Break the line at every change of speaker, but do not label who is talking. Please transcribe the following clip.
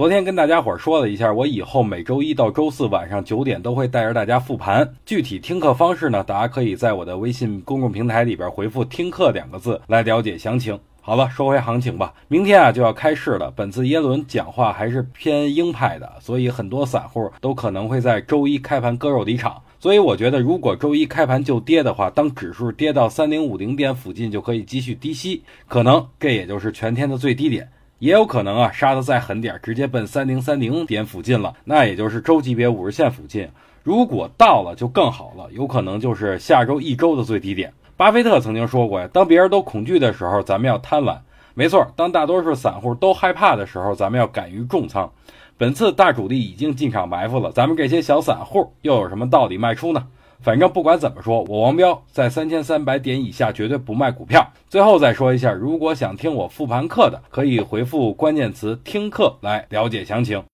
昨天跟大家伙说了一下，我以后每周一到周四晚上九点都会带着大家复盘。具体听课方式呢，大家可以在我的微信公众平台里边回复“听课”两个字来了解详情。好了，说回行情吧。明天啊就要开市了，本次耶伦讲话还是偏鹰派的，所以很多散户都可能会在周一开盘割肉离场。所以我觉得，如果周一开盘就跌的话，当指数跌到三零五零点附近，就可以继续低吸，可能这也就是全天的最低点。也有可能啊，杀的再狠点，直接奔三零三零点附近了，那也就是周级别五十线附近。如果到了就更好了，有可能就是下周一周的最低点。巴菲特曾经说过呀，当别人都恐惧的时候，咱们要贪婪。没错，当大多数散户都害怕的时候，咱们要敢于重仓。本次大主力已经进场埋伏了，咱们这些小散户又有什么道理卖出呢？反正不管怎么说，我王彪在三千三百点以下绝对不卖股票。最后再说一下，如果想听我复盘课的，可以回复关键词“听课”来了解详情。